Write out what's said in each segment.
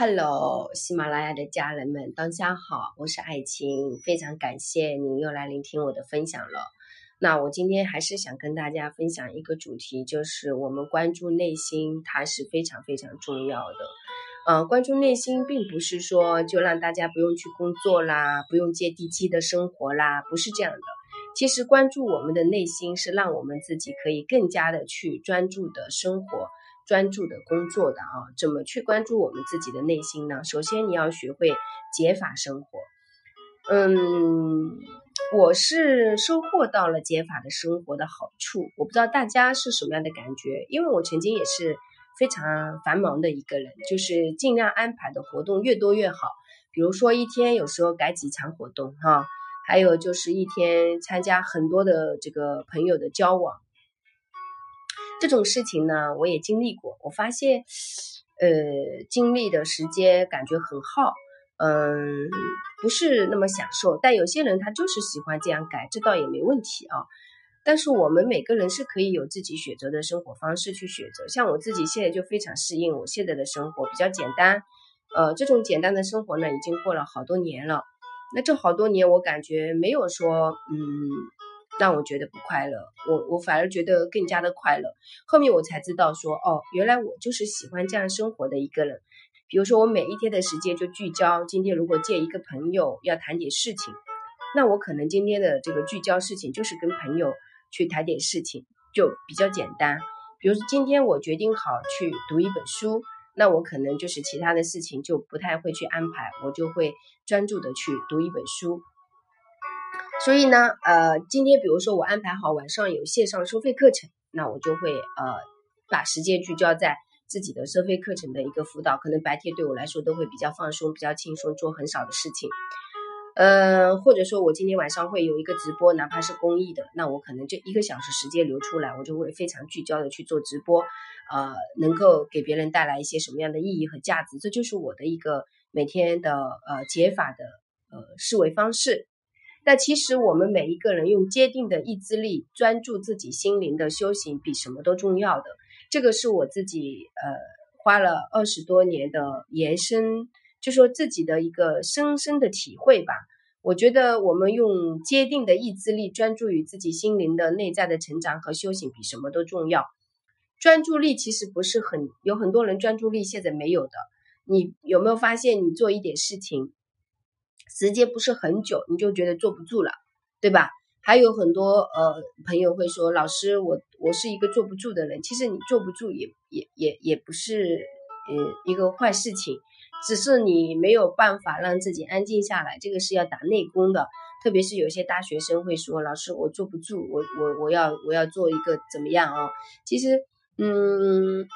Hello，喜马拉雅的家人们，大家好，我是爱情，非常感谢您又来聆听我的分享了。那我今天还是想跟大家分享一个主题，就是我们关注内心，它是非常非常重要的。呃，关注内心，并不是说就让大家不用去工作啦，不用接地气的生活啦，不是这样的。其实关注我们的内心，是让我们自己可以更加的去专注的生活。专注的工作的啊，怎么去关注我们自己的内心呢？首先你要学会解法生活。嗯，我是收获到了解法的生活的好处，我不知道大家是什么样的感觉，因为我曾经也是非常繁忙的一个人，就是尽量安排的活动越多越好。比如说一天有时候改几场活动哈，还有就是一天参加很多的这个朋友的交往。这种事情呢，我也经历过。我发现，呃，经历的时间感觉很耗，嗯，不是那么享受。但有些人他就是喜欢这样改，这倒也没问题啊。但是我们每个人是可以有自己选择的生活方式去选择。像我自己现在就非常适应我现在的生活，比较简单。呃，这种简单的生活呢，已经过了好多年了。那这好多年，我感觉没有说，嗯。让我觉得不快乐，我我反而觉得更加的快乐。后面我才知道说，哦，原来我就是喜欢这样生活的一个人。比如说，我每一天的时间就聚焦。今天如果见一个朋友要谈点事情，那我可能今天的这个聚焦事情就是跟朋友去谈点事情，就比较简单。比如说今天我决定好去读一本书，那我可能就是其他的事情就不太会去安排，我就会专注的去读一本书。所以呢，呃，今天比如说我安排好晚上有线上收费课程，那我就会呃把时间聚焦在自己的收费课程的一个辅导，可能白天对我来说都会比较放松、比较轻松，做很少的事情。呃，或者说我今天晚上会有一个直播，哪怕是公益的，那我可能就一个小时时间留出来，我就会非常聚焦的去做直播，呃，能够给别人带来一些什么样的意义和价值，这就是我的一个每天的呃解法的呃思维方式。那其实我们每一个人用坚定的意志力，专注自己心灵的修行，比什么都重要的。这个是我自己呃花了二十多年的延伸，就说自己的一个深深的体会吧。我觉得我们用坚定的意志力，专注于自己心灵的内在的成长和修行，比什么都重要。专注力其实不是很有很多人专注力现在没有的。你有没有发现，你做一点事情？时间不是很久，你就觉得坐不住了，对吧？还有很多呃朋友会说，老师，我我是一个坐不住的人。其实你坐不住也也也也不是呃一个坏事情，只是你没有办法让自己安静下来。这个是要打内功的，特别是有些大学生会说，老师我坐不住，我我我要我要做一个怎么样啊？其实嗯。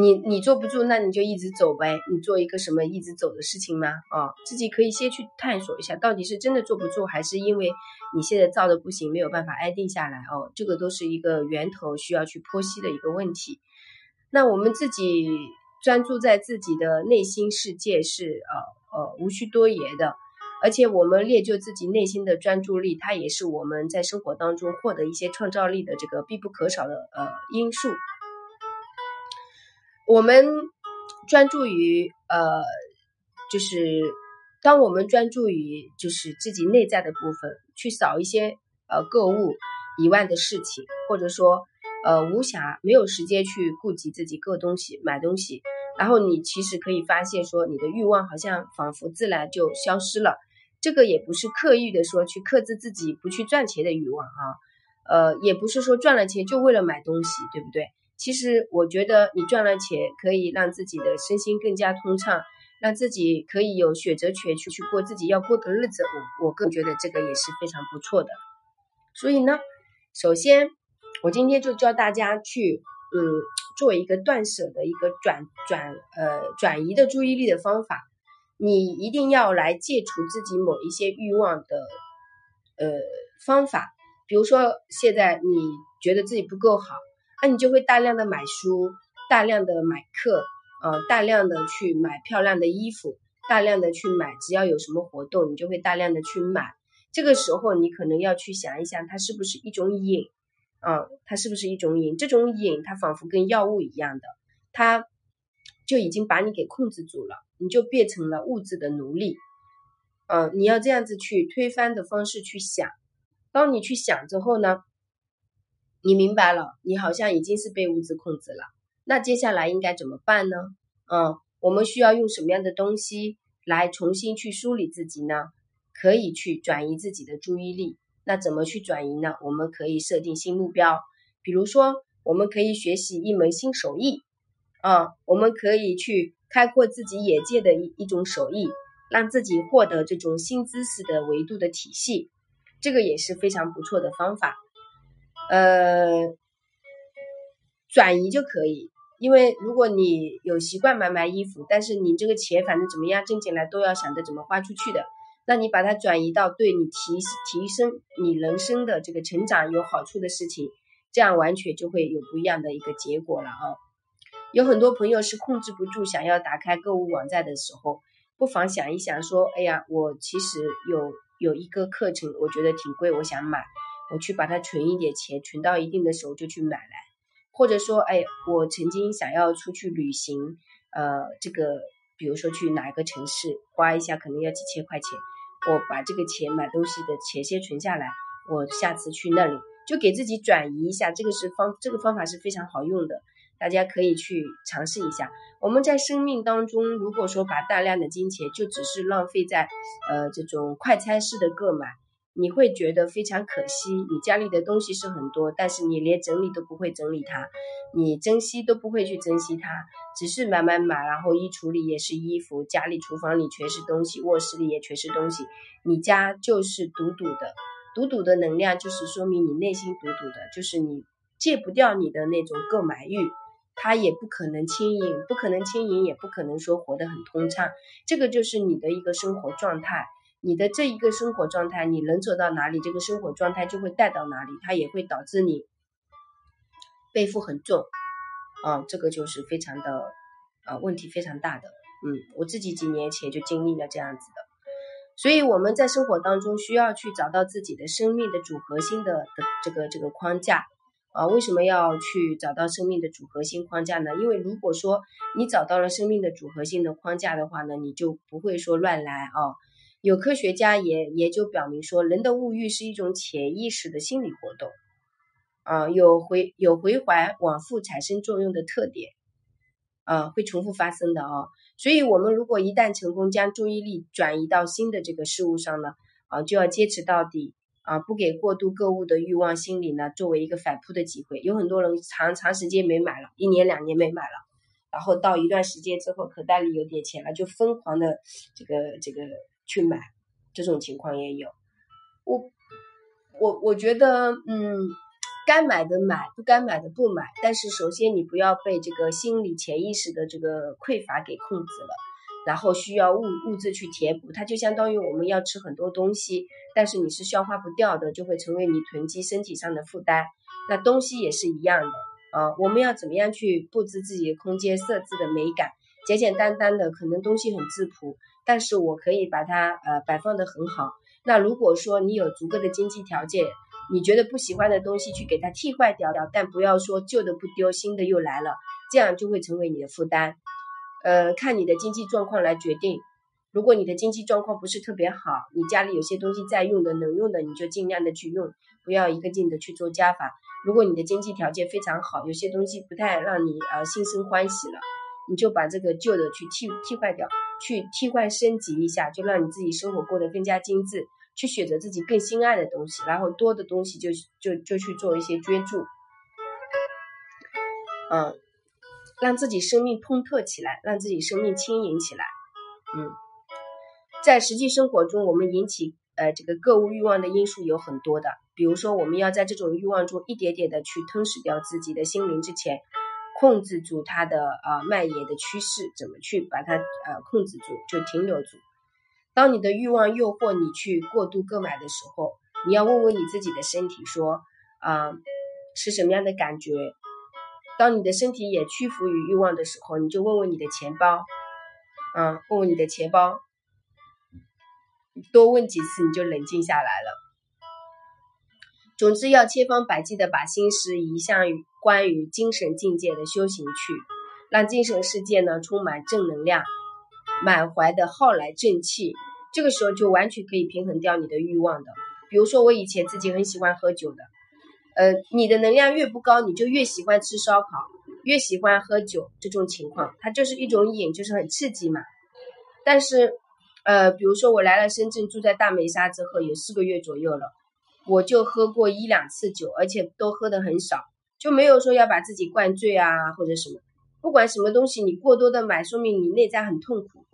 你你坐不住，那你就一直走呗。你做一个什么一直走的事情吗？啊，自己可以先去探索一下，到底是真的坐不住，还是因为你现在造的不行，没有办法安定下来哦。这个都是一个源头需要去剖析的一个问题。那我们自己专注在自己的内心世界是呃呃无需多言的，而且我们练就自己内心的专注力，它也是我们在生活当中获得一些创造力的这个必不可少的呃因素。我们专注于呃，就是当我们专注于就是自己内在的部分，去扫一些呃购物以外的事情，或者说呃无暇没有时间去顾及自己购东西买东西，然后你其实可以发现说你的欲望好像仿佛自然就消失了。这个也不是刻意的说去克制自己不去赚钱的欲望啊，呃，也不是说赚了钱就为了买东西，对不对？其实我觉得你赚了钱，可以让自己的身心更加通畅，让自己可以有选择权去去过自己要过的日子。我我更觉得这个也是非常不错的。所以呢，首先我今天就教大家去，嗯，做一个断舍的一个转转呃转移的注意力的方法。你一定要来戒除自己某一些欲望的呃方法，比如说现在你觉得自己不够好。那你就会大量的买书，大量的买课，呃，大量的去买漂亮的衣服，大量的去买，只要有什么活动，你就会大量的去买。这个时候，你可能要去想一想，它是不是一种瘾，啊，它是不是一种瘾？这种瘾，它仿佛跟药物一样的，它就已经把你给控制住了，你就变成了物质的奴隶。嗯，你要这样子去推翻的方式去想。当你去想之后呢，你明白了，你好像已经是被物质控制了。那接下来应该怎么办呢？嗯，我们需要用什么样的东西来重新去梳理自己呢？可以去转移自己的注意力。那怎么去转移呢？我们可以设定新目标，比如说，我们可以学习一门新手艺。啊，我们可以去开阔自己眼界的一一种手艺，让自己获得这种新知识的维度的体系，这个也是非常不错的方法。呃，转移就可以，因为如果你有习惯买买衣服，但是你这个钱反正怎么样挣进来都要想着怎么花出去的，那你把它转移到对你提提升你人生的这个成长有好处的事情，这样完全就会有不一样的一个结果了啊。有很多朋友是控制不住想要打开购物网站的时候，不妨想一想，说，哎呀，我其实有有一个课程，我觉得挺贵，我想买，我去把它存一点钱，存到一定的时候就去买来。或者说，哎，我曾经想要出去旅行，呃，这个比如说去哪一个城市，花一下可能要几千块钱，我把这个钱买东西的钱先存下来，我下次去那里就给自己转移一下，这个是方这个方法是非常好用的。大家可以去尝试一下。我们在生命当中，如果说把大量的金钱就只是浪费在呃这种快餐式的购买，你会觉得非常可惜。你家里的东西是很多，但是你连整理都不会整理它，你珍惜都不会去珍惜它，只是买买买，然后衣橱里也是衣服，家里厨房里全是东西，卧室里也全是东西，你家就是堵堵的，堵堵的能量就是说明你内心堵堵的，就是你戒不掉你的那种购买欲。它也不可能轻盈，不可能轻盈，也不可能说活得很通畅。这个就是你的一个生活状态，你的这一个生活状态，你能走到哪里，这个生活状态就会带到哪里，它也会导致你背负很重啊，这个就是非常的啊问题非常大的。嗯，我自己几年前就经历了这样子的，所以我们在生活当中需要去找到自己的生命的主核心的的这个这个框架。啊，为什么要去找到生命的主核心框架呢？因为如果说你找到了生命的主核心的框架的话呢，你就不会说乱来啊。有科学家也也就表明说，人的物欲是一种潜意识的心理活动，啊，有回有回环往复产生作用的特点，啊，会重复发生的啊。所以，我们如果一旦成功将注意力转移到新的这个事物上呢，啊，就要坚持到底。啊，不给过度购物的欲望心理呢，作为一个反扑的机会。有很多人长长时间没买了，一年两年没买了，然后到一段时间之后，口袋里有点钱了，就疯狂的这个这个去买，这种情况也有。我我我觉得，嗯，该买的买，不该买的不买。但是首先你不要被这个心理潜意识的这个匮乏给控制了。然后需要物物质去填补，它就相当于我们要吃很多东西，但是你是消化不掉的，就会成为你囤积身体上的负担。那东西也是一样的啊，我们要怎么样去布置自己的空间，设置的美感，简简单单的，可能东西很质朴，但是我可以把它呃摆放的很好。那如果说你有足够的经济条件，你觉得不喜欢的东西去给它替换掉掉，但不要说旧的不丢，新的又来了，这样就会成为你的负担。呃，看你的经济状况来决定。如果你的经济状况不是特别好，你家里有些东西在用的、能用的，你就尽量的去用，不要一个劲的去做加法。如果你的经济条件非常好，有些东西不太让你呃心生欢喜了，你就把这个旧的去替替换掉，去替换升级一下，就让你自己生活过得更加精致，去选择自己更心爱的东西，然后多的东西就就就去做一些捐助，嗯。让自己生命通透起来，让自己生命轻盈起来。嗯，在实际生活中，我们引起呃这个购物欲望的因素有很多的。比如说，我们要在这种欲望中一点点的去吞噬掉自己的心灵之前，控制住它的呃蔓延的趋势，怎么去把它呃控制住，就停留住。当你的欲望诱惑你去过度购买的时候，你要问问你自己的身体，说啊是什么样的感觉？当你的身体也屈服于欲望的时候，你就问问你的钱包，嗯，问问你的钱包，多问几次你就冷静下来了。总之，要千方百计的把心思移向于关于精神境界的修行去。让精神世界呢充满正能量，满怀的浩来正气。这个时候就完全可以平衡掉你的欲望的。比如说我以前自己很喜欢喝酒的，呃，你的能量越不高，你就越喜欢吃烧烤，越喜欢喝酒。这种情况，它就是一种瘾，就是很刺激嘛。但是，呃，比如说我来了深圳，住在大梅沙之后有四个月左右了，我就喝过一两次酒，而且都喝的很少，就没有说要把自己灌醉啊或者什么。不管什么东西，你过多的买，说明你内在很痛苦。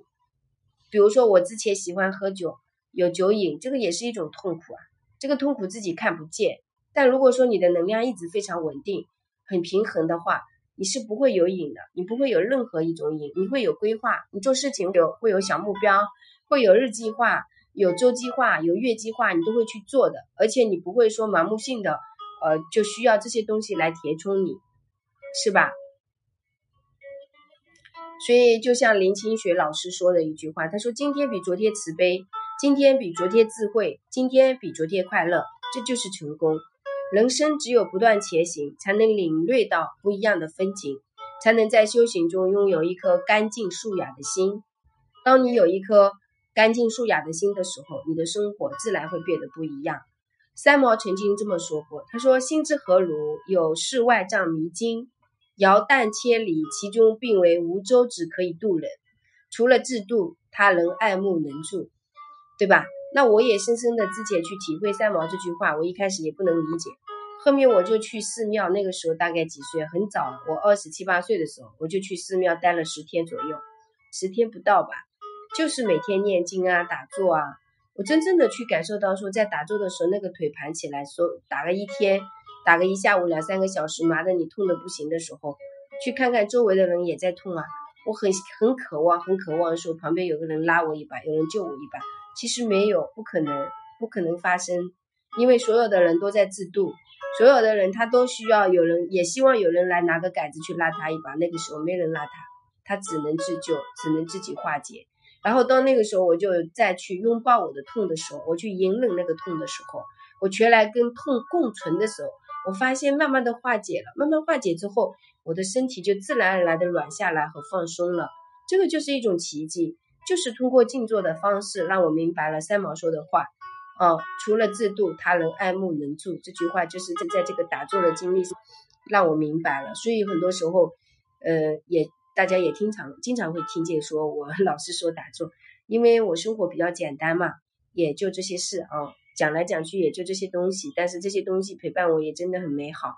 比如说我之前喜欢喝酒，有酒瘾，这个也是一种痛苦啊。这个痛苦自己看不见，但如果说你的能量一直非常稳定、很平衡的话，你是不会有瘾的，你不会有任何一种瘾，你会有规划，你做事情有会有小目标，会有日计划、有周计划、有月计划，你都会去做的，而且你不会说盲目性的，呃，就需要这些东西来填充你，是吧？所以，就像林清雪老师说的一句话，他说：“今天比昨天慈悲，今天比昨天智慧，今天比昨天快乐，这就是成功。人生只有不断前行，才能领略到不一样的风景，才能在修行中拥有一颗干净素雅的心。当你有一颗干净素雅的心的时候，你的生活自然会变得不一样。”三毛曾经这么说过：“他说，心之何如？有世外障迷津。”遥荡千里，其中并为无舟子可以渡人。除了自渡，他人爱慕能助，对吧？那我也深深的之前去体会三毛这句话，我一开始也不能理解，后面我就去寺庙，那个时候大概几岁？很早，我二十七八岁的时候，我就去寺庙待了十天左右，十天不到吧，就是每天念经啊、打坐啊，我真正的去感受到说，在打坐的时候，那个腿盘起来，说打了一天。打个一下午两三个小时，麻的你痛的不行的时候，去看看周围的人也在痛啊。我很很渴望，很渴望说旁边有个人拉我一把，有人救我一把。其实没有，不可能，不可能发生，因为所有的人都在自渡，所有的人他都需要有人，也希望有人来拿个杆子去拉他一把。那个时候没人拉他，他只能自救，只能自己化解。然后到那个时候，我就再去拥抱我的痛的时候，我去隐忍那个痛的时候，我全来跟痛共存的时候。我发现慢慢的化解了，慢慢化解之后，我的身体就自然而然的软下来和放松了。这个就是一种奇迹，就是通过静坐的方式，让我明白了三毛说的话。哦，除了自度，他人爱慕能助。这句话就是在在这个打坐的经历，让我明白了。所以很多时候，呃，也大家也经常经常会听见说我老是说打坐，因为我生活比较简单嘛，也就这些事啊。讲来讲去也就这些东西，但是这些东西陪伴我也真的很美好。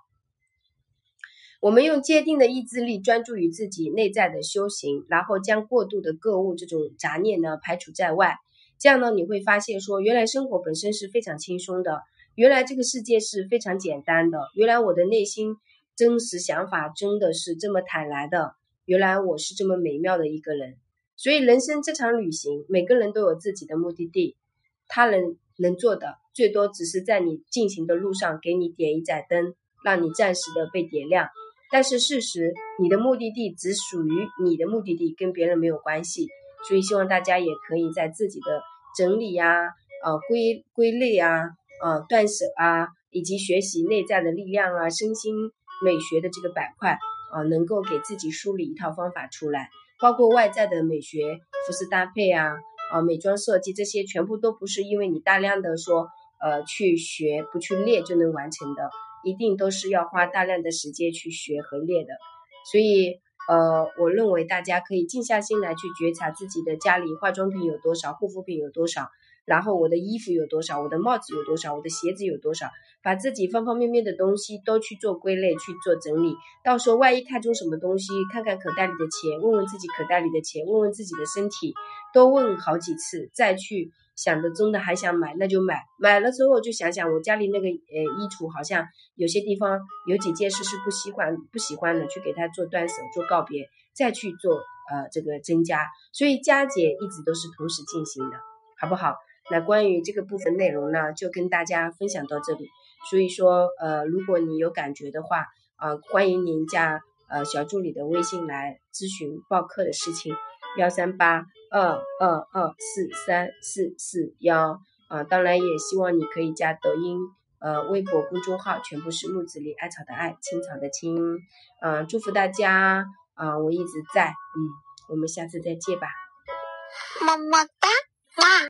我们用坚定的意志力，专注于自己内在的修行，然后将过度的购物这种杂念呢排除在外。这样呢，你会发现说，原来生活本身是非常轻松的，原来这个世界是非常简单的，原来我的内心真实想法真的是这么坦然的，原来我是这么美妙的一个人。所以，人生这场旅行，每个人都有自己的目的地，他人。能做的最多只是在你进行的路上给你点一盏灯，让你暂时的被点亮。但是事实，你的目的地只属于你的目的地，跟别人没有关系。所以希望大家也可以在自己的整理呀、呃归归类啊、呃断舍啊，以及学习内在的力量啊、身心美学的这个板块啊，能够给自己梳理一套方法出来，包括外在的美学、服饰搭配啊。啊，美妆设计这些全部都不是因为你大量的说，呃，去学不去练就能完成的，一定都是要花大量的时间去学和练的。所以，呃，我认为大家可以静下心来去觉察自己的家里化妆品有多少，护肤品有多少。然后我的衣服有多少，我的帽子有多少，我的鞋子有多少，把自己方方面面的东西都去做归类，去做整理。到时候万一看中什么东西，看看口袋里的钱，问问自己口袋里的钱，问问自己的身体，多问好几次，再去想着真的还想买，那就买。买了之后就想想我家里那个呃衣橱，好像有些地方有几件事是不喜欢不喜欢的，去给他做断舍，做告别，再去做呃这个增加。所以加减一直都是同时进行的，好不好？那关于这个部分内容呢，就跟大家分享到这里。所以说，呃，如果你有感觉的话，啊，欢迎您加呃小助理的微信来咨询报课的事情，幺三八二二二四三四四幺啊。当然也希望你可以加抖音、呃微博公众号，全部是木子里艾草的艾，青草的青。嗯，祝福大家啊，我一直在，嗯，我们下次再见吧，么么哒，哇。